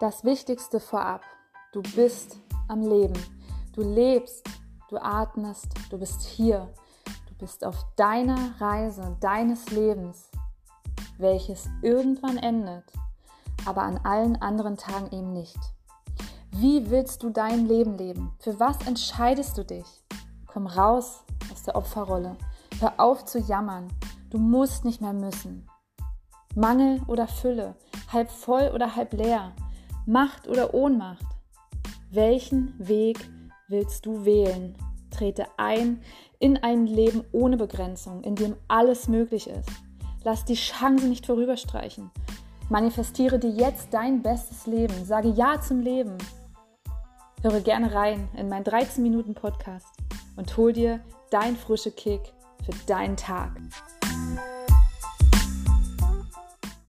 Das Wichtigste vorab, du bist am Leben. Du lebst, du atmest, du bist hier. Du bist auf deiner Reise deines Lebens, welches irgendwann endet, aber an allen anderen Tagen eben nicht. Wie willst du dein Leben leben? Für was entscheidest du dich? Komm raus aus der Opferrolle. Hör auf zu jammern. Du musst nicht mehr müssen. Mangel oder Fülle, halb voll oder halb leer, Macht oder Ohnmacht. Welchen Weg willst du wählen? Trete ein in ein Leben ohne Begrenzung, in dem alles möglich ist. Lass die Chance nicht vorüberstreichen. Manifestiere dir jetzt dein bestes Leben. Sage Ja zum Leben. Höre gerne rein in meinen 13 Minuten Podcast und hol dir dein frische Kick für deinen Tag.